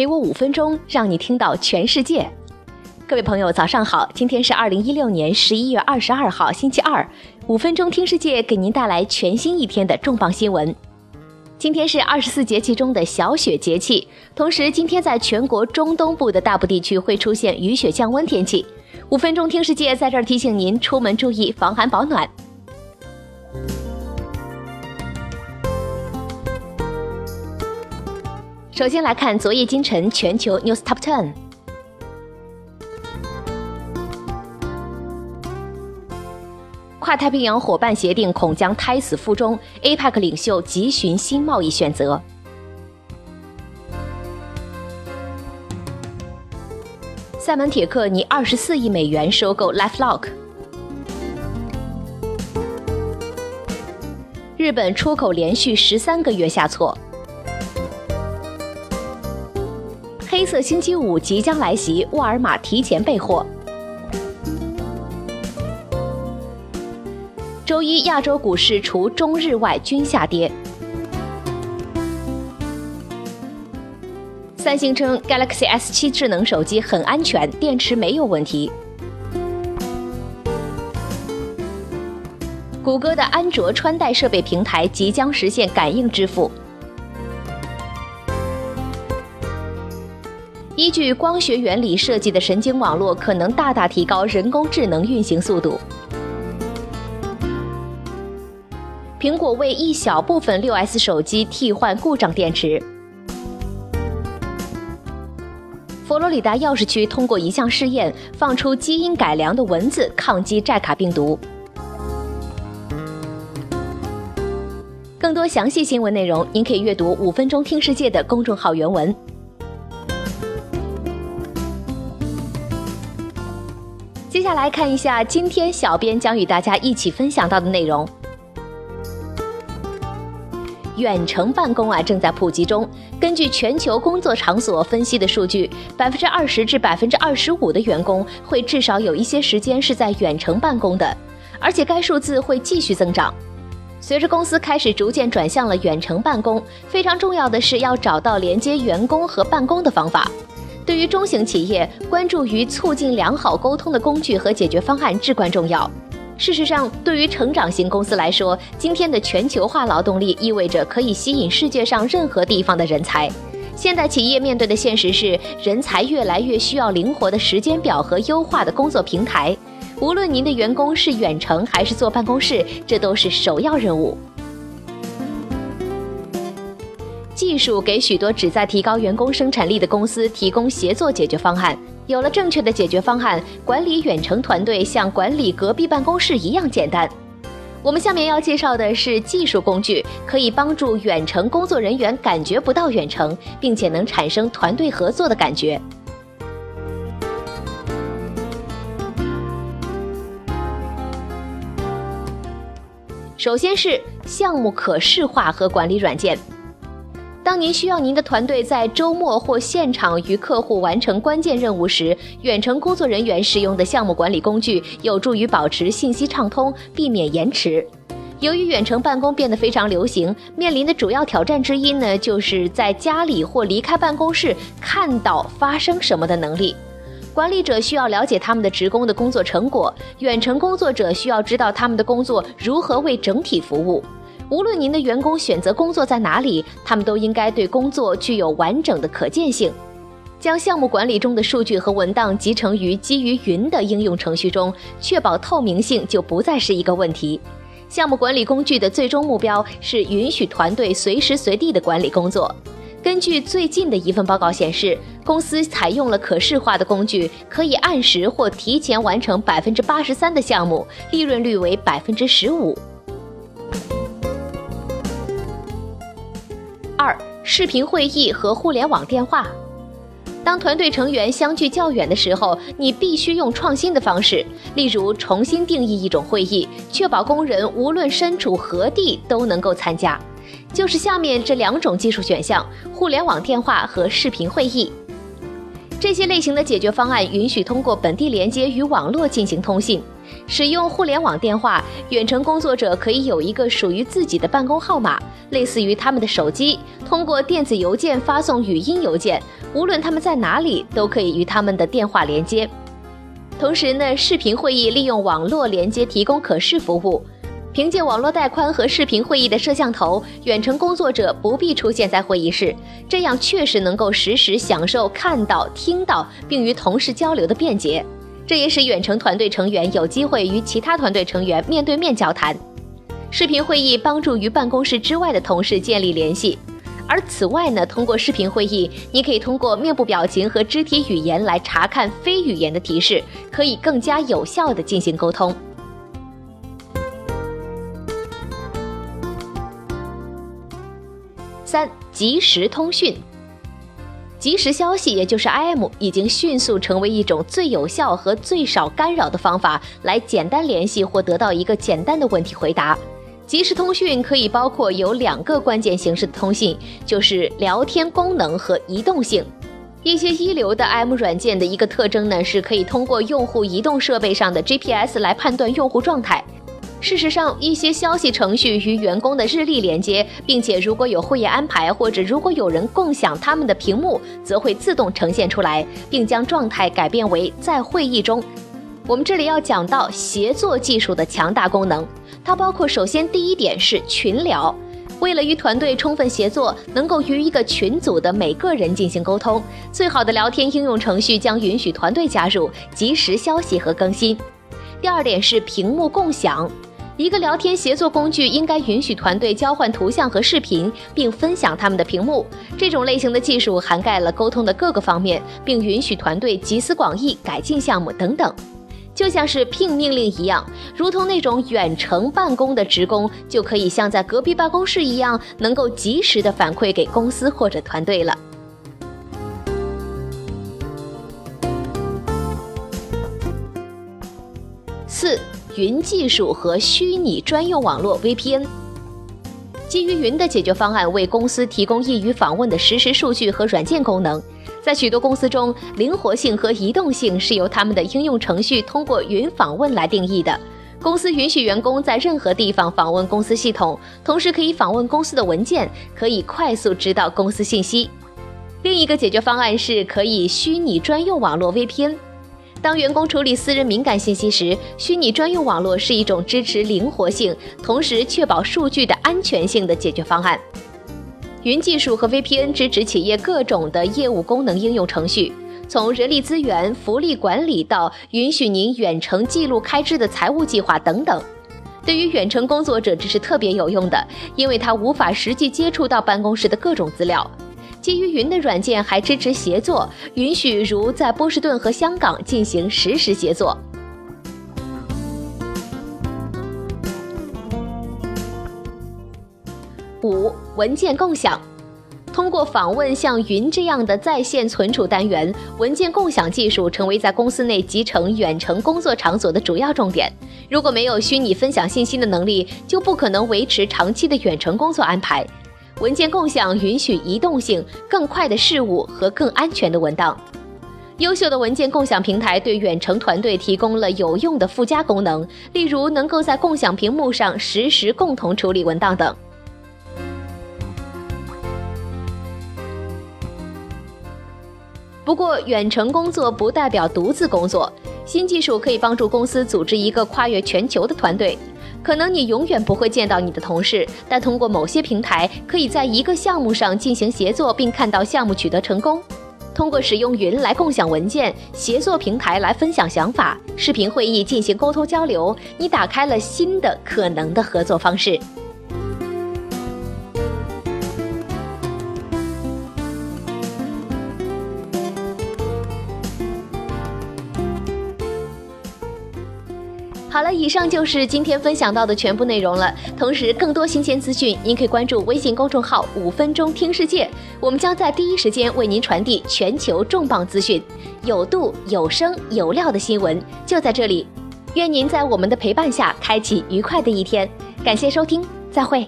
给我五分钟，让你听到全世界。各位朋友，早上好！今天是二零一六年十一月二十二号，星期二。五分钟听世界，给您带来全新一天的重磅新闻。今天是二十四节气中的小雪节气，同时今天在全国中东部的大部地区会出现雨雪降温天气。五分钟听世界，在这儿提醒您出门注意防寒保暖。首先来看昨夜今晨全球 News Top Ten。跨太平洋伙伴协定恐将胎死腹中，APEC 领袖急寻新贸易选择。塞门铁克拟二十四亿美元收购 LifeLock。日本出口连续十三个月下挫。色星期五即将来袭，沃尔玛提前备货。周一，亚洲股市除中日外均下跌。三星称 Galaxy S7 智能手机很安全，电池没有问题。谷歌的安卓穿戴设备平台即将实现感应支付。依据光学原理设计的神经网络可能大大提高人工智能运行速度。苹果为一小部分 6S 手机替换故障电池。佛罗里达钥匙区通过一项试验，放出基因改良的蚊子抗击寨卡病毒。更多详细新闻内容，您可以阅读“五分钟听世界”的公众号原文。接下来看一下今天小编将与大家一起分享到的内容。远程办公啊正在普及中。根据全球工作场所分析的数据，百分之二十至百分之二十五的员工会至少有一些时间是在远程办公的，而且该数字会继续增长。随着公司开始逐渐转向了远程办公，非常重要的是要找到连接员工和办公的方法。对于中型企业，关注于促进良好沟通的工具和解决方案至关重要。事实上，对于成长型公司来说，今天的全球化劳动力意味着可以吸引世界上任何地方的人才。现代企业面对的现实是，人才越来越需要灵活的时间表和优化的工作平台。无论您的员工是远程还是坐办公室，这都是首要任务。技术给许多旨在提高员工生产力的公司提供协作解决方案。有了正确的解决方案，管理远程团队像管理隔壁办公室一样简单。我们下面要介绍的是技术工具，可以帮助远程工作人员感觉不到远程，并且能产生团队合作的感觉。首先是项目可视化和管理软件。当您需要您的团队在周末或现场与客户完成关键任务时，远程工作人员使用的项目管理工具有助于保持信息畅通，避免延迟。由于远程办公变得非常流行，面临的主要挑战之一呢，就是在家里或离开办公室看到发生什么的能力。管理者需要了解他们的职工的工作成果，远程工作者需要知道他们的工作如何为整体服务。无论您的员工选择工作在哪里，他们都应该对工作具有完整的可见性。将项目管理中的数据和文档集成于基于云的应用程序中，确保透明性就不再是一个问题。项目管理工具的最终目标是允许团队随时随地的管理工作。根据最近的一份报告显示，公司采用了可视化的工具，可以按时或提前完成百分之八十三的项目，利润率为百分之十五。视频会议和互联网电话。当团队成员相距较远的时候，你必须用创新的方式，例如重新定义一种会议，确保工人无论身处何地都能够参加。就是下面这两种技术选项：互联网电话和视频会议。这些类型的解决方案允许通过本地连接与网络进行通信。使用互联网电话，远程工作者可以有一个属于自己的办公号码，类似于他们的手机。通过电子邮件发送语音邮件，无论他们在哪里，都可以与他们的电话连接。同时呢，视频会议利用网络连接提供可视服务。凭借网络带宽和视频会议的摄像头，远程工作者不必出现在会议室，这样确实能够实时享受看到、听到并与同事交流的便捷。这也使远程团队成员有机会与其他团队成员面对面交谈。视频会议帮助于办公室之外的同事建立联系，而此外呢，通过视频会议，你可以通过面部表情和肢体语言来查看非语言的提示，可以更加有效地进行沟通。三、即时通讯。即时消息，也就是 IM，已经迅速成为一种最有效和最少干扰的方法，来简单联系或得到一个简单的问题回答。即时通讯可以包括有两个关键形式的通信，就是聊天功能和移动性。一些一流的 IM 软件的一个特征呢，是可以通过用户移动设备上的 GPS 来判断用户状态。事实上，一些消息程序与员工的日历连接，并且如果有会议安排，或者如果有人共享他们的屏幕，则会自动呈现出来，并将状态改变为在会议中。我们这里要讲到协作技术的强大功能，它包括首先第一点是群聊，为了与团队充分协作，能够与一个群组的每个人进行沟通，最好的聊天应用程序将允许团队加入及时消息和更新。第二点是屏幕共享。一个聊天协作工具应该允许团队交换图像和视频，并分享他们的屏幕。这种类型的技术涵盖了沟通的各个方面，并允许团队集思广益、改进项目等等。就像是聘命令一样，如同那种远程办公的职工，就可以像在隔壁办公室一样，能够及时的反馈给公司或者团队了。云技术和虚拟专用网络 VPN，基于云的解决方案为公司提供易于访问的实时数据和软件功能。在许多公司中，灵活性和移动性是由他们的应用程序通过云访问来定义的。公司允许员工在任何地方访问公司系统，同时可以访问公司的文件，可以快速知道公司信息。另一个解决方案是可以虚拟专用网络 VPN。当员工处理私人敏感信息时，虚拟专用网络是一种支持灵活性，同时确保数据的安全性的解决方案。云技术和 VPN 支持企业各种的业务功能应用程序，从人力资源、福利管理到允许您远程记录开支的财务计划等等。对于远程工作者，这是特别有用的，因为它无法实际接触到办公室的各种资料。基于云的软件还支持协作，允许如在波士顿和香港进行实时协作。五、文件共享，通过访问像云这样的在线存储单元，文件共享技术成为在公司内集成远程工作场所的主要重点。如果没有虚拟分享信息的能力，就不可能维持长期的远程工作安排。文件共享允许移动性、更快的事务和更安全的文档。优秀的文件共享平台对远程团队提供了有用的附加功能，例如能够在共享屏幕上实时共同处理文档等。不过，远程工作不代表独自工作，新技术可以帮助公司组织一个跨越全球的团队。可能你永远不会见到你的同事，但通过某些平台，可以在一个项目上进行协作，并看到项目取得成功。通过使用云来共享文件、协作平台来分享想法、视频会议进行沟通交流，你打开了新的可能的合作方式。好了，以上就是今天分享到的全部内容了。同时，更多新鲜资讯，您可以关注微信公众号“五分钟听世界”，我们将在第一时间为您传递全球重磅资讯，有度、有声、有料的新闻就在这里。愿您在我们的陪伴下开启愉快的一天。感谢收听，再会。